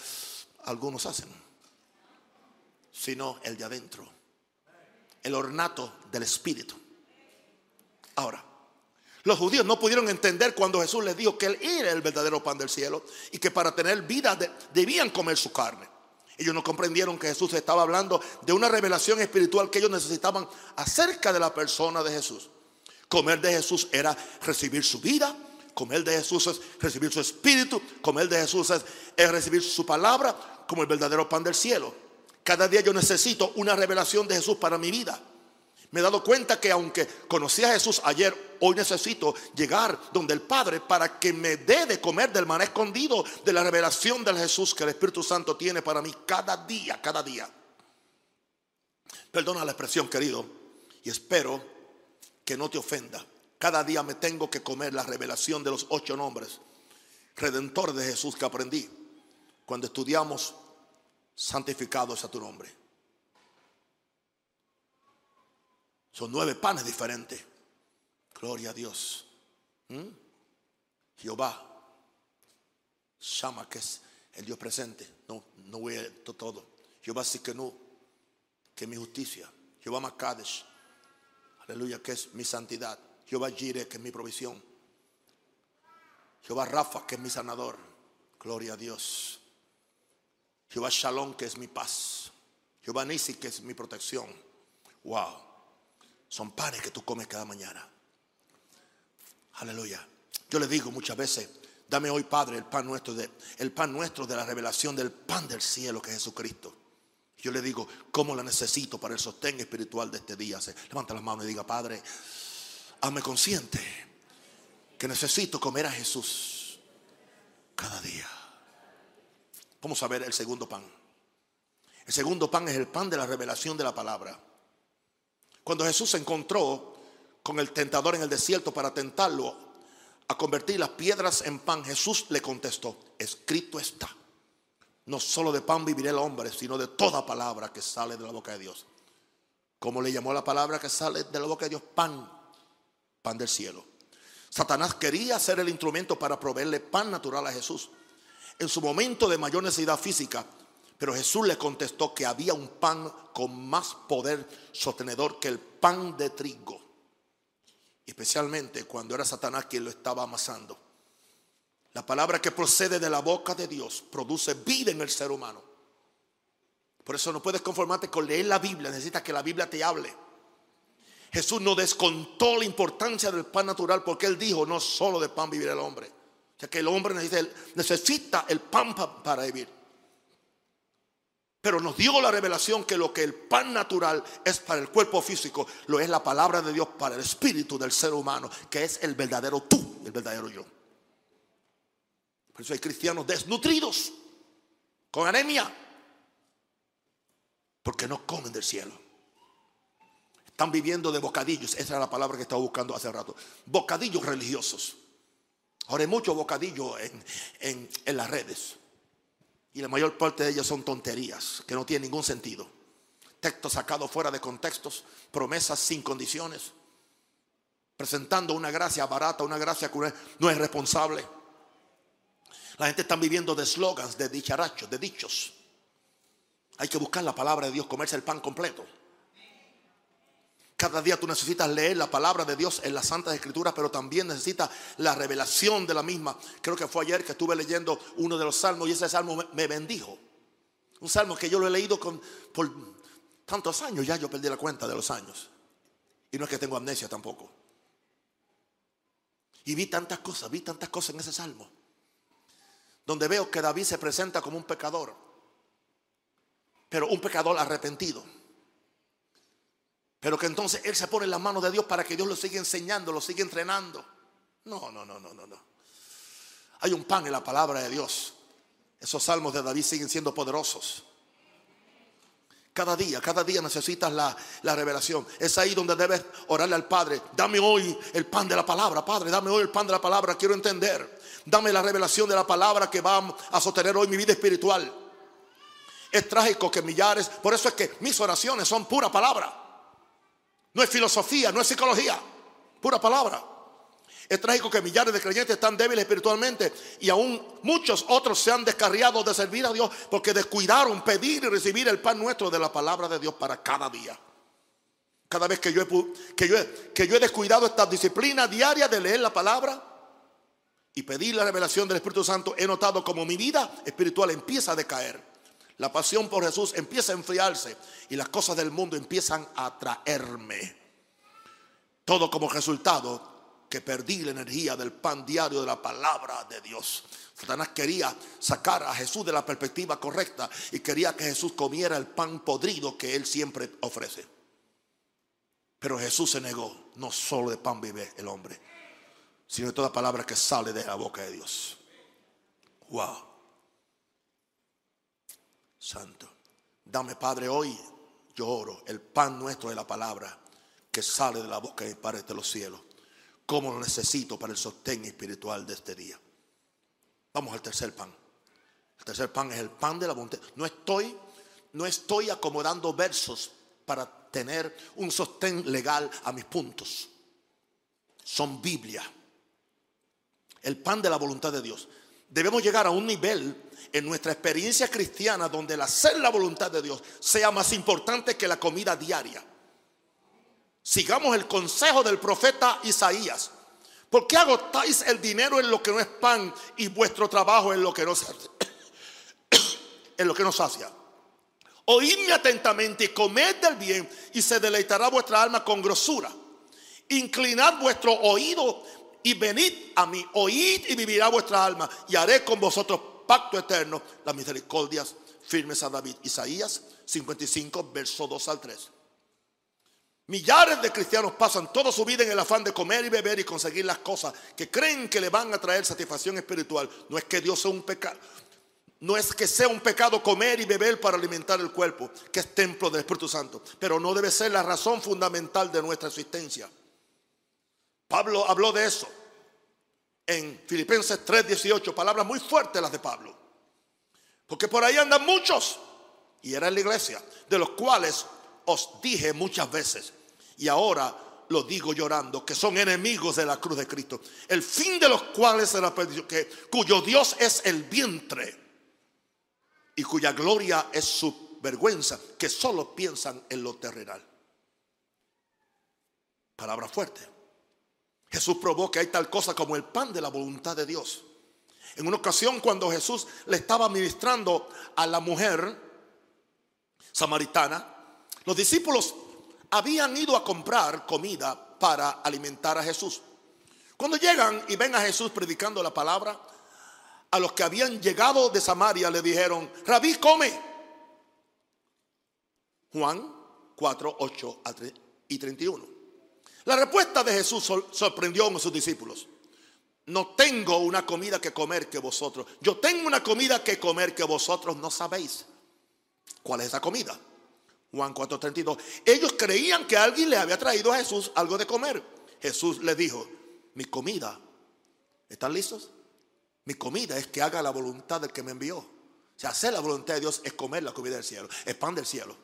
algunos hacen, sino el de adentro, el ornato del espíritu. Ahora, los judíos no pudieron entender cuando Jesús les dijo que Él era el verdadero pan del cielo y que para tener vida debían comer su carne. Ellos no comprendieron que Jesús estaba hablando de una revelación espiritual que ellos necesitaban acerca de la persona de Jesús. Comer de Jesús era recibir su vida, comer de Jesús es recibir su espíritu, comer de Jesús es, es recibir su palabra como el verdadero pan del cielo. Cada día yo necesito una revelación de Jesús para mi vida. Me he dado cuenta que aunque conocí a Jesús ayer, hoy necesito llegar donde el Padre para que me dé de comer del maná escondido de la revelación del Jesús que el Espíritu Santo tiene para mí cada día, cada día. Perdona la expresión, querido, y espero que no te ofenda. Cada día me tengo que comer la revelación de los ocho nombres, redentor de Jesús que aprendí cuando estudiamos santificados a tu nombre. Son nueve panes diferentes. Gloria a Dios. ¿Mm? Jehová. Shama, que es el Dios presente. No, no voy a todo. Jehová no que es mi justicia. Jehová Makadesh. Aleluya, que es mi santidad. Jehová Jire, que es mi provisión. Jehová Rafa, que es mi sanador. Gloria a Dios. Jehová Shalom, que es mi paz. Jehová Nisi, que es mi protección. Wow. Son panes que tú comes cada mañana. Aleluya. Yo le digo muchas veces, dame hoy, Padre, el pan nuestro de el pan nuestro de la revelación del pan del cielo que es Jesucristo. Yo le digo, ¿cómo la necesito para el sostén espiritual de este día? Se levanta las manos y diga, Padre, hazme consciente que necesito comer a Jesús cada día. Vamos a ver el segundo pan. El segundo pan es el pan de la revelación de la palabra. Cuando Jesús se encontró con el tentador en el desierto para tentarlo a convertir las piedras en pan, Jesús le contestó, escrito está. No solo de pan vivirá el hombre, sino de toda palabra que sale de la boca de Dios. ¿Cómo le llamó la palabra que sale de la boca de Dios? Pan, pan del cielo. Satanás quería ser el instrumento para proveerle pan natural a Jesús. En su momento de mayor necesidad física, pero Jesús le contestó que había un pan con más poder sostenedor que el pan de trigo. Especialmente cuando era Satanás quien lo estaba amasando. La palabra que procede de la boca de Dios produce vida en el ser humano. Por eso no puedes conformarte con leer la Biblia, necesitas que la Biblia te hable. Jesús no descontó la importancia del pan natural porque él dijo, no solo de pan vivirá el hombre, O sea que el hombre necesita, el pan para vivir. Pero nos dio la revelación que lo que el pan natural es para el cuerpo físico, lo es la palabra de Dios para el espíritu del ser humano, que es el verdadero tú, el verdadero yo. Por eso hay cristianos desnutridos, con anemia, porque no comen del cielo. Están viviendo de bocadillos, esa es la palabra que estaba buscando hace rato. Bocadillos religiosos. Ahora hay muchos bocadillos en, las redes. Y la mayor parte de ellos son tonterías, que no tienen ningún sentido. Textos sacados fuera de contextos, promesas sin condiciones, presentando una gracia barata, una gracia que no es responsable. La gente está viviendo de slogans, de dicharachos, de dichos. Hay que buscar la palabra de Dios, comerse el pan completo. Cada día tú necesitas leer la palabra de Dios en las Santas Escrituras, pero también necesitas la revelación de la misma. Creo que fue ayer que estuve leyendo uno de los salmos y ese salmo me bendijo. Un salmo que yo lo he leído por tantos años, ya yo perdí la cuenta de los años. Y no es que tengo amnesia tampoco. Y vi tantas cosas, vi tantas cosas en ese salmo. Donde veo que David se presenta como un pecador, pero un pecador arrepentido pero que entonces él se pone en las manos de Dios para que Dios lo siga enseñando, lo siga entrenando. No, no, no, no, no, no. Hay un pan en la palabra de Dios. Esos salmos de David siguen siendo poderosos. Cada día, cada día necesitas la, la, revelación. Es ahí donde debes orarle al Padre. Dame hoy el pan de la palabra, Padre. Dame hoy el pan de la palabra. Quiero entender. Dame la revelación de la palabra que va a sostener hoy mi vida espiritual. Es trágico que millares, por eso es que mis oraciones son pura palabra. No es filosofía, no es psicología, pura palabra. Es trágico que millares de creyentes están débiles espiritualmente y aún muchos otros se han descarriado de servir a Dios porque descuidaron pedir y recibir el pan nuestro de la palabra de Dios para cada día. Cada vez que yo he, que yo que yo he descuidado esta disciplina diaria de leer la palabra y pedir la revelación del Espíritu Santo, he notado como mi vida espiritual empieza a decaer. La pasión por Jesús empieza a enfriarse y las cosas del mundo empiezan a atraerme. Todo como resultado que perdí la energía del pan diario de la palabra de Dios. Satanás quería sacar a Jesús de la perspectiva correcta y quería que Jesús comiera el pan podrido que él siempre ofrece. Pero Jesús se negó, no solo de pan vive el hombre, sino de toda palabra que sale de la boca de Dios. Wow. Santo. Dame, Padre, hoy yo oro el pan nuestro de la palabra que sale de la boca de Padre de los cielos. Como lo necesito para el sostén espiritual de este día. Vamos al tercer pan. El tercer pan es el pan de la voluntad. No estoy, no estoy acomodando versos para tener un sostén legal a mis puntos. Son Biblia. El pan de la voluntad de Dios. Debemos llegar a un nivel en nuestra experiencia cristiana donde el hacer la voluntad de Dios sea más importante que la comida diaria. Sigamos el consejo del profeta Isaías. ¿Por qué agotáis el dinero en lo que no es pan y vuestro trabajo en lo que no en lo que no sacia? Oídme atentamente y comed del bien y se deleitará vuestra alma con grosura. Inclinad vuestro oído y venid a mí. Oíd y vivirá vuestra alma y haré con vosotros pacto eterno, las misericordias firmes a David. Isaías 55, verso 2 al 3. Millares de cristianos pasan toda su vida en el afán de comer y beber y conseguir las cosas que creen que le van a traer satisfacción espiritual. No es que Dios sea un pecado. No es que sea un pecado comer y beber para alimentar el cuerpo, que es templo del Espíritu Santo, pero no debe ser la razón fundamental de nuestra existencia. Pablo habló de eso en Filipenses 3:18, palabras muy fuertes las de Pablo. Porque por ahí andan muchos, y era en la iglesia, de los cuales os dije muchas veces, y ahora lo digo llorando, que son enemigos de la cruz de Cristo, el fin de los cuales la perdición, que, cuyo Dios es el vientre y cuya gloria es su vergüenza, que solo piensan en lo terrenal. Palabra fuerte. Jesús probó que hay tal cosa como el pan de la voluntad de Dios. En una ocasión cuando Jesús le estaba ministrando a la mujer samaritana, los discípulos habían ido a comprar comida para alimentar a Jesús. Cuando llegan y ven a Jesús predicando la palabra, a los que habían llegado de Samaria le dijeron, Rabí, come. Juan 4, 8 y 31. La respuesta de Jesús sorprendió a sus discípulos. No tengo una comida que comer que vosotros. Yo tengo una comida que comer que vosotros no sabéis. ¿Cuál es esa comida? Juan 4:32. Ellos creían que alguien le había traído a Jesús algo de comer. Jesús les dijo, mi comida, ¿están listos? Mi comida es que haga la voluntad del que me envió. O sea, hacer la voluntad de Dios es comer la comida del cielo, es pan del cielo.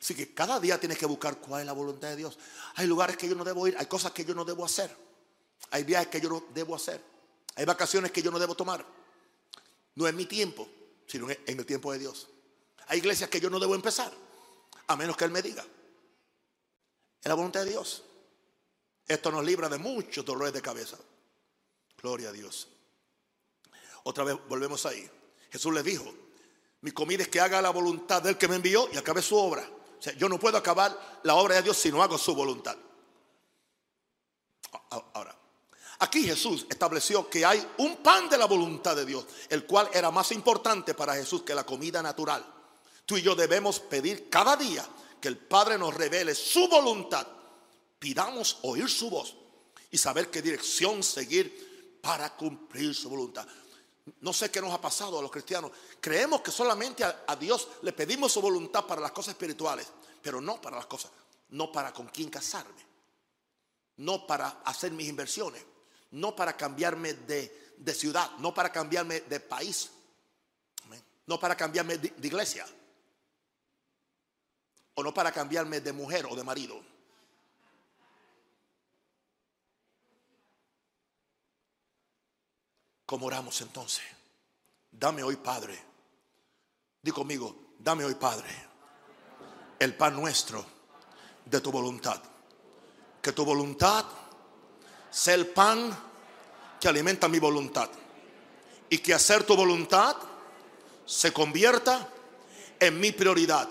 Así que cada día tienes que buscar cuál es la voluntad de Dios. Hay lugares que yo no debo ir, hay cosas que yo no debo hacer. Hay viajes que yo no debo hacer. Hay vacaciones que yo no debo tomar. No es mi tiempo, sino en el tiempo de Dios. Hay iglesias que yo no debo empezar, a menos que Él me diga. Es la voluntad de Dios. Esto nos libra de muchos dolores de cabeza. Gloria a Dios. Otra vez volvemos ahí. Jesús le dijo, mi comida es que haga la voluntad del que me envió y acabe su obra. Yo no puedo acabar la obra de Dios si no hago su voluntad. Ahora, aquí Jesús estableció que hay un pan de la voluntad de Dios, el cual era más importante para Jesús que la comida natural. Tú y yo debemos pedir cada día que el Padre nos revele su voluntad. Pidamos oír su voz y saber qué dirección seguir para cumplir su voluntad. No sé qué nos ha pasado a los cristianos. Creemos que solamente a, Dios le pedimos su voluntad para las cosas espirituales, pero no para las cosas, no para con quién casarme, no para hacer mis inversiones, no para cambiarme de, ciudad, no para cambiarme de país, no para cambiarme de iglesia, o no para cambiarme de mujer o de marido. ¿Cómo oramos entonces? Dame hoy, Padre. Di conmigo, dame hoy, Padre, el pan nuestro de tu voluntad. Que tu voluntad sea el pan que alimenta mi voluntad. Y que hacer tu voluntad se convierta en mi prioridad.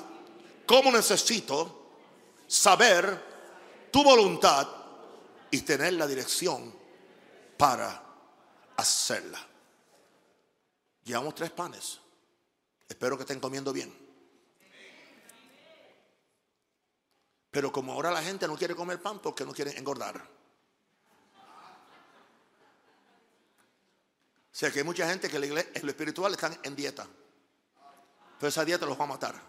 ¿Cómo necesito saber tu voluntad y tener la dirección para hacerla. Llevamos tres panes. Espero que estén comiendo bien. Pero como ahora la gente no quiere comer pan porque no quiere engordar. O sea que hay mucha gente que en lo espiritual están en dieta. Pero esa dieta los va a matar.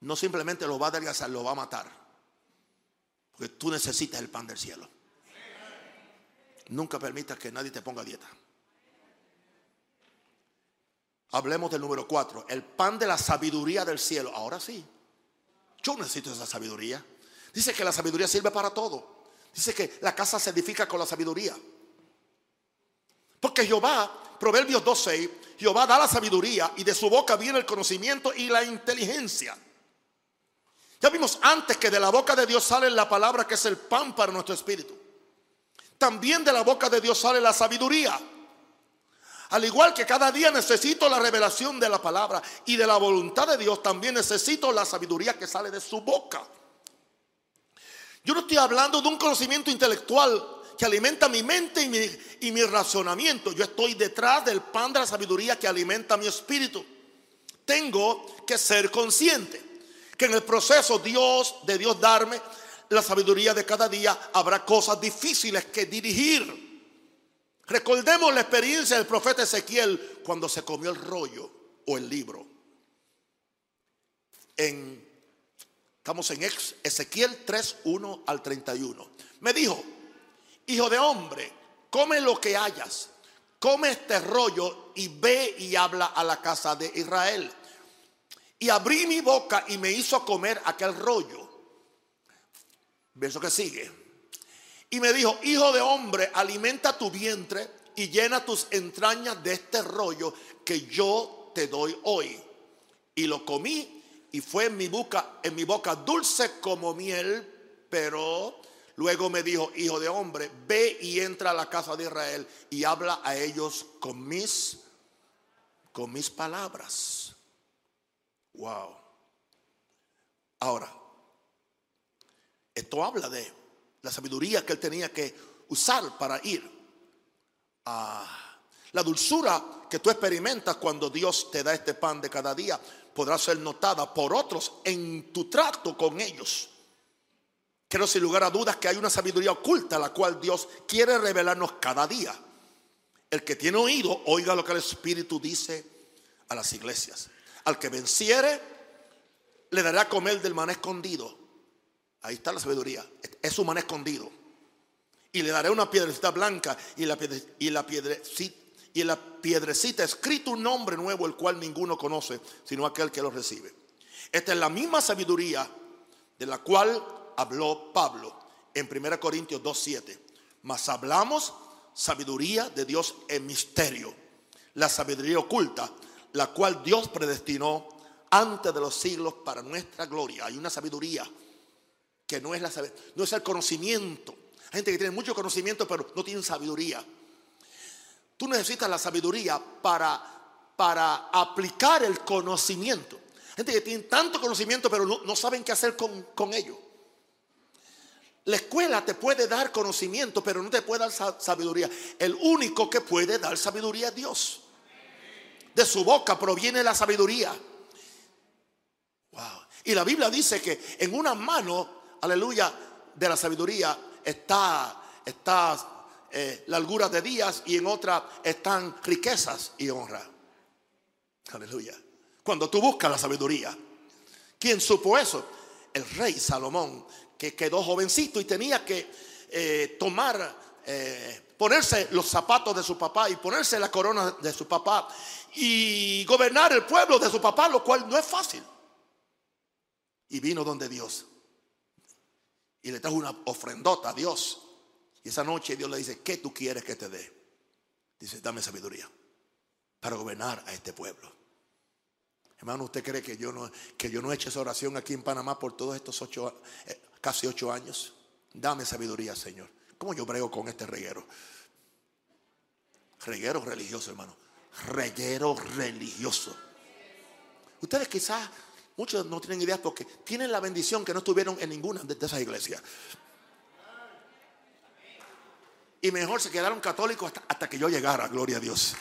No simplemente los va a adelgazar, los va a matar. Porque tú necesitas el pan del cielo. Nunca permitas que nadie te ponga dieta. Hablemos del número cuatro, el pan de la sabiduría del cielo. Ahora sí, yo necesito esa sabiduría. Dice que la sabiduría sirve para todo. Dice que la casa se edifica con la sabiduría. Porque Jehová, Proverbios 12, Jehová da la sabiduría y de su boca viene el conocimiento y la inteligencia. Ya vimos antes que de la boca de Dios sale la palabra que es el pan para nuestro espíritu también de la boca de Dios sale la sabiduría. Al igual que cada día necesito la revelación de la palabra y de la voluntad de Dios, también necesito la sabiduría que sale de su boca. Yo no estoy hablando de un conocimiento intelectual que alimenta mi mente y mi, razonamiento. Yo estoy detrás del pan de la sabiduría que alimenta mi espíritu. Tengo que ser consciente que en el proceso Dios, de Dios darme la sabiduría de cada día, habrá cosas difíciles que dirigir. Recordemos la experiencia del profeta Ezequiel cuando se comió el rollo o el libro. En, estamos en Ezequiel 3, 1 al 31. Me dijo, hijo de hombre, come lo que hayas, come este rollo y ve y habla a la casa de Israel. Y abrí mi boca y me hizo comer aquel rollo. Verso que sigue. Y me dijo, hijo de hombre, alimenta tu vientre y llena tus entrañas de este rollo que yo te doy hoy. Y lo comí y fue en mi boca, en mi boca dulce como miel, pero luego me dijo, hijo de hombre, ve y entra a la casa de Israel y habla a ellos con mis con mis palabras. Wow. Ahora, esto habla de la sabiduría que él tenía que usar para ir a la dulzura que tú experimentas cuando Dios te da este pan de cada día podrá ser notada por otros en tu trato con ellos. Creo sin lugar a dudas que hay una sabiduría oculta la cual Dios quiere revelarnos cada día. El que tiene oído, oiga lo que el Espíritu dice a las iglesias. Al que venciere, le dará a comer del maná escondido. Ahí está la sabiduría. Es un maná escondido. Y le daré una piedrecita blanca y la, y la piedrecita y la piedrecita escrito un nombre nuevo, el cual ninguno conoce, sino aquel que lo recibe. Esta es la misma sabiduría de la cual habló Pablo en 1 Corintios 2.7. Mas hablamos sabiduría de Dios en misterio, la sabiduría oculta, la cual Dios predestinó antes de los siglos para nuestra gloria. Hay una sabiduría que no es, la, no es el conocimiento. Hay gente que tiene mucho conocimiento pero no tiene sabiduría. Tú necesitas la sabiduría para, para aplicar el conocimiento. Gente que tiene tanto conocimiento pero no, saben qué hacer con, con ello. La escuela te puede dar conocimiento, pero no te puede dar sabiduría. El único que puede dar sabiduría es Dios. De su boca proviene la sabiduría. Wow. Y la Biblia dice que en una mano, aleluya, de la sabiduría está, está eh, la largura de días y en otra están riquezas y honra. Aleluya. Cuando tú buscas la sabiduría, ¿quién supo eso? El rey Salomón, que quedó jovencito y tenía que eh, tomar, eh, ponerse los zapatos de su papá y ponerse la corona de su papá y gobernar el pueblo de su papá, lo cual no es fácil. Y vino donde Dios y le trajo una ofrendota a Dios. Y esa noche Dios le dice, ¿qué tú quieres que te dé? Dice, dame sabiduría para gobernar a este pueblo. Hermano, ¿usted cree que yo no, que yo no he hecho esa oración aquí en Panamá por todos estos ocho, eh, casi ocho años? Dame sabiduría, Señor. ¿Cómo yo brego con este reguero? Reguero religioso, hermano. Reguero religioso. Ustedes quizás, muchos no tienen idea porque tienen la bendición que no estuvieron en ninguna de esas iglesias. Y mejor se quedaron católicos hasta, que yo llegara, gloria a Dios.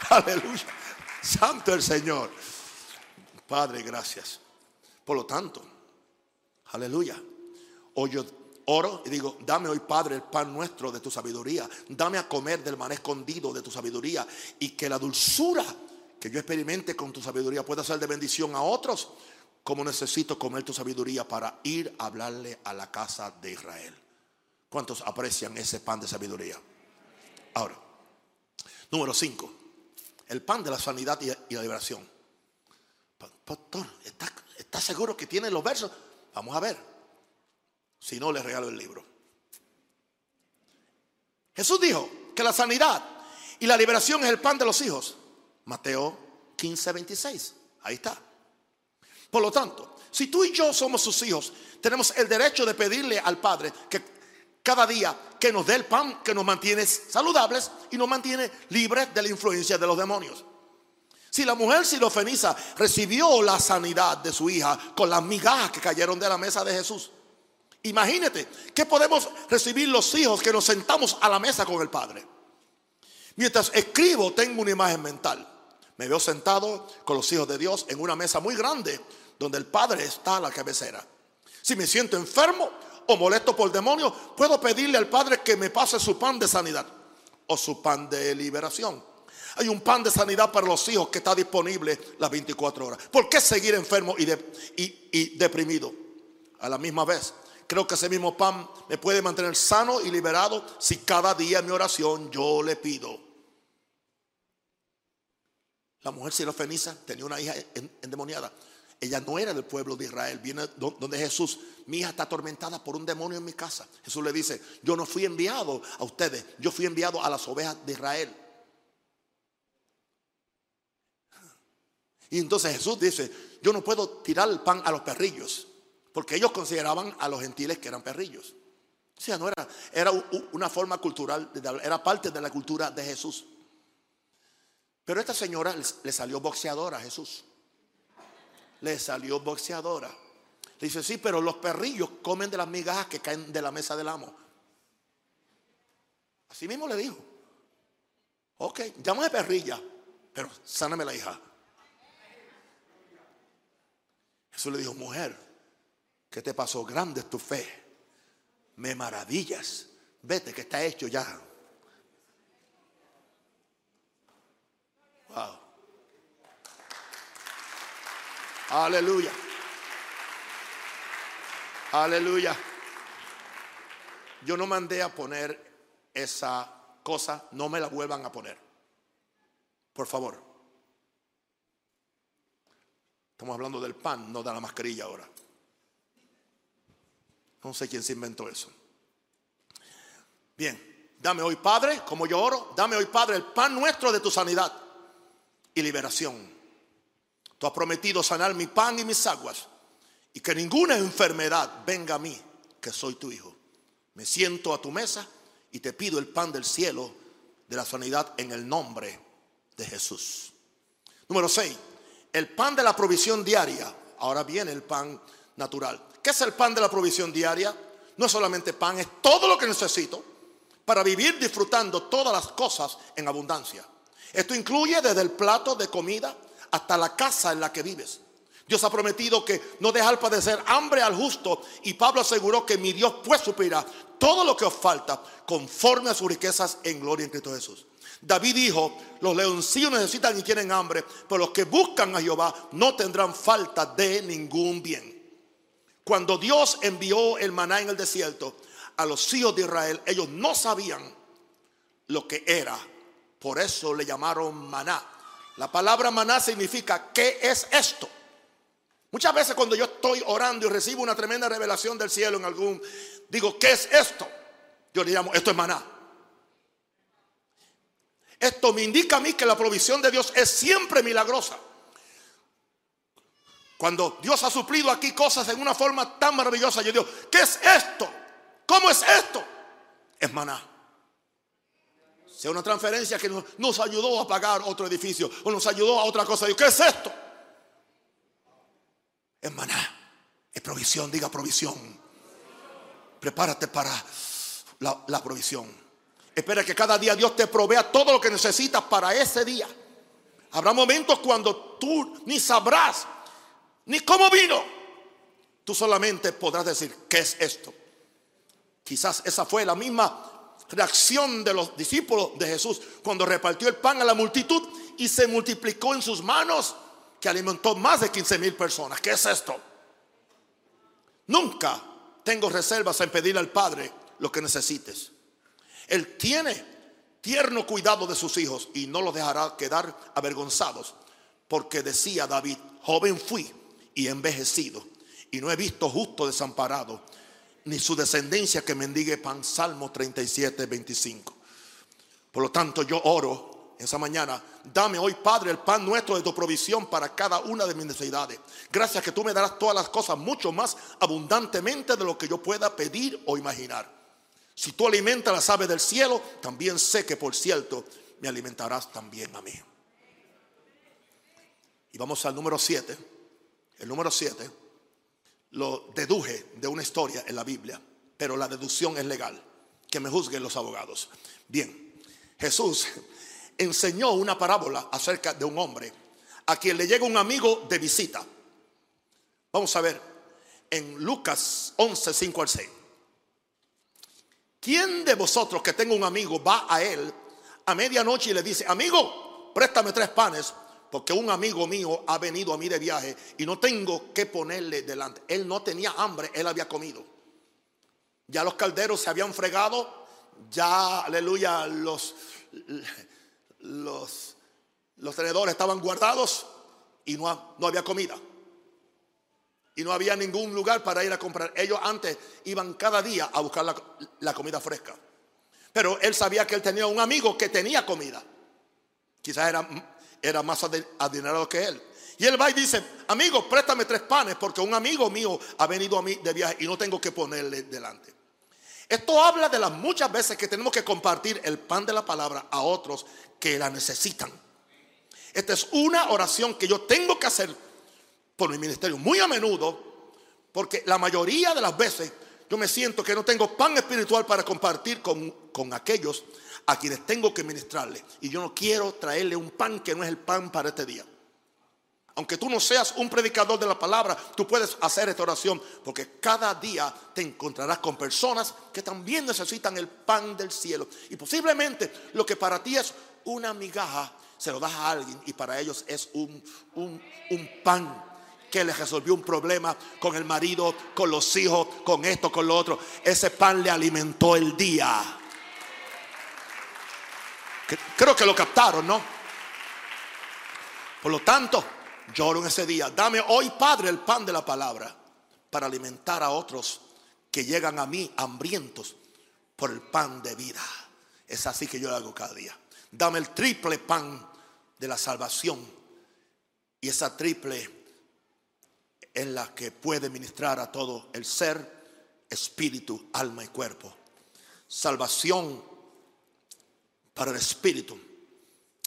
Aleluya. Santo el Señor. Padre, gracias. Por lo tanto, aleluya. Hoy yo oro y digo, dame hoy, Padre, el pan nuestro de tu sabiduría. Dame a comer del man escondido de tu sabiduría. Y que la dulzura que yo experimente con tu sabiduría pueda ser de bendición a otros. Como necesito comer tu sabiduría para ir a hablarle a la casa de Israel. ¿Cuántos aprecian ese pan de sabiduría? Ahora, número 5, el pan de la sanidad y la liberación. Pastor, ¿está, seguro que tiene los versos? Vamos a ver. Si no, le regalo el libro. Jesús dijo que la sanidad y la liberación es el pan de los hijos. Mateo 15, 26. Ahí está. Por lo tanto, si tú y yo somos sus hijos, tenemos el derecho de pedirle al Padre que cada día que nos dé el pan que nos mantiene saludables y nos mantiene libres de la influencia de los demonios. Si la mujer silofeniza recibió la sanidad de su hija con las migajas que cayeron de la mesa de Jesús, imagínate que podemos recibir los hijos que nos sentamos a la mesa con el Padre. Mientras escribo, tengo una imagen mental. Me veo sentado con los hijos de Dios en una mesa muy grande donde el Padre está a la cabecera. Si me siento enfermo, o molesto por demonio, puedo pedirle al Padre que me pase su pan de sanidad o su pan de liberación. Hay un pan de sanidad para los hijos que está disponible las 24 horas. ¿Por qué seguir enfermo y, y deprimido? A la misma vez, creo que ese mismo pan me puede mantener sano y liberado si cada día en mi oración yo le pido. La mujer sirofeniza tenía una hija endemoniada. Ella no era del pueblo de Israel. Viene donde Jesús, mi hija está atormentada por un demonio en mi casa. Jesús le dice, yo no fui enviado a ustedes, yo fui enviado a las ovejas de Israel. Y entonces Jesús dice, yo no puedo tirar el pan a los perrillos, porque ellos consideraban a los gentiles que eran perrillos. O sea, no era, era una forma cultural, era parte de la cultura de Jesús. Pero esta señora le salió boxeadora a Jesús le salió boxeadora. Le dice, sí, pero los perrillos comen de las migajas que caen de la mesa del amo. Así mismo le dijo. Ok, llámame perrilla, pero sáname la hija. Jesús le dijo, mujer, ¿qué te pasó? Grande es tu fe. Me maravillas. Vete que está hecho ya. Wow. Aleluya. Aleluya. Yo no mandé a poner esa cosa, no me la vuelvan a poner. Por favor. Estamos hablando del pan, no de la mascarilla ahora. No sé quién se inventó eso. Bien, dame hoy, Padre, como yo oro, dame hoy, Padre, el pan nuestro de tu sanidad y liberación. Tú has prometido sanar mi pan y mis aguas y que ninguna enfermedad venga a mí, que soy tu hijo. Me siento a tu mesa y te pido el pan del cielo de la sanidad en el nombre de Jesús. Número 6. El pan de la provisión diaria. Ahora viene el pan natural. ¿Qué es el pan de la provisión diaria? No es solamente pan, es todo lo que necesito para vivir disfrutando todas las cosas en abundancia. Esto incluye desde el plato de comida hasta la casa en la que vives. Dios ha prometido que no dejar padecer hambre al justo y Pablo aseguró que mi Dios pues suplirá todo lo que os falta conforme a sus riquezas en gloria en Cristo Jesús. David dijo, los leoncillos necesitan y tienen hambre, pero los que buscan a Jehová no tendrán falta de ningún bien. Cuando Dios envió el maná en el desierto a los hijos de Israel, ellos no sabían lo que era. Por eso le llamaron maná. La palabra maná significa, ¿qué es esto? Muchas veces cuando yo estoy orando y recibo una tremenda revelación del cielo en algún, digo, ¿qué es esto? Yo le llamo, esto es maná. Esto me indica a mí que la provisión de Dios es siempre milagrosa. Cuando Dios ha suplido aquí cosas en una forma tan maravillosa, yo digo, ¿qué es esto? ¿Cómo es esto? Es maná. Sea una transferencia que nos, ayudó a pagar otro edificio o nos ayudó a otra cosa. ¿qué es esto? Es. Es provisión, diga provisión. Prepárate para la provisión. Espera que cada día Dios te provea todo lo que necesitas para ese día. Habrá momentos cuando tú ni sabrás ni cómo vino. Tú solamente podrás decir, ¿qué es esto? Quizás esa fue la misma reacción de los discípulos de Jesús cuando repartió el pan a la multitud y se multiplicó en sus manos que alimentó más de 15 mil personas. ¿Qué es esto? Nunca tengo reservas en pedir al Padre lo que necesites. Él tiene tierno cuidado de sus hijos y no los dejará quedar avergonzados. Porque decía David, joven fui y envejecido y no he visto justo desamparado ni su descendencia que mendigue pan. Salmo 37, 25. Por lo tanto, yo oro esa mañana, dame hoy, Padre, el pan nuestro de tu provisión para cada una de mis necesidades. Gracias que tú me darás todas las cosas mucho más abundantemente de lo que yo pueda pedir o imaginar. Si tú alimentas las aves del cielo, también sé que por cierto me alimentarás también a mí. Y vamos al número 7. El número 7 lo deduje de una historia en la Biblia, pero la deducción es legal. Que me juzguen los abogados. Bien, Jesús enseñó una parábola acerca de un hombre a quien le llega un amigo de visita. Vamos a ver en Lucas 11, 5 al 6. ¿Quién de vosotros que tenga un amigo va a él a medianoche y le dice, amigo, préstame tres panes porque un amigo mío ha venido a mí de viaje y no tengo que ponerle delante? Él no tenía hambre, él había comido. Ya los calderos se habían fregado, ya, aleluya, los los, tenedores estaban guardados y no, no había comida. Y no había ningún lugar para ir a comprar. Ellos antes iban cada día a buscar la, comida fresca. Pero él sabía que él tenía un amigo que tenía comida. Quizás era, era más adinerado que él. Y él va y dice, amigo, préstame tres panes porque un amigo mío ha venido a mí de viaje y no tengo que ponerle delante. Esto habla de las muchas veces que tenemos que compartir el pan de la palabra a otros que la necesitan. Esta es una oración que yo tengo que hacer por mi ministerio muy a menudo Porque la mayoría de las veces yo me siento que no tengo pan espiritual para compartir con, con aquellos a quienes tengo que ministrarle. Y yo no quiero traerle un pan que no es el pan para este día. Aunque tú no seas un predicador de la palabra, tú puedes hacer esta oración porque cada día te encontrarás con personas que también necesitan el pan del cielo. Y posiblemente lo que para ti es una migaja, se lo das a alguien y para ellos es un, un, un pan que les resolvió un problema con el marido, con los hijos, con esto, con lo otro. Ese pan le alimentó el día. Creo que lo captaron, ¿no? Por lo tanto, lloro en ese día. Dame hoy, Padre, el pan de la palabra para alimentar a otros que llegan a mí hambrientos por el pan de vida. Es así que yo lo hago cada día. Dame el triple pan de la salvación y esa triple en la que puede ministrar a todo el ser, espíritu, alma y cuerpo. Salvación para el espíritu.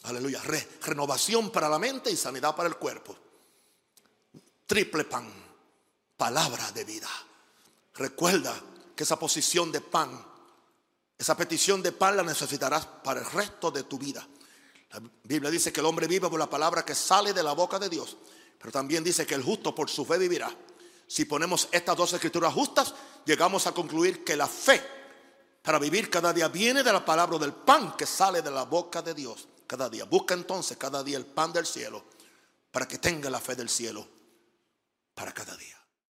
Aleluya. renovación para la mente y sanidad para el cuerpo. Triple pan. Palabra de vida. Recuerda que esa posición de pan, esa petición de pan la necesitarás para el resto de tu vida. La Biblia dice que el hombre vive por la palabra que sale de la boca de Dios. Pero también dice que el justo por su fe vivirá. Si ponemos estas dos escrituras justas, llegamos a concluir que la fe para vivir cada día viene de la palabra del pan que sale de la boca de Dios cada día. Busca entonces cada día el pan del cielo para que tenga la fe del cielo para cada día.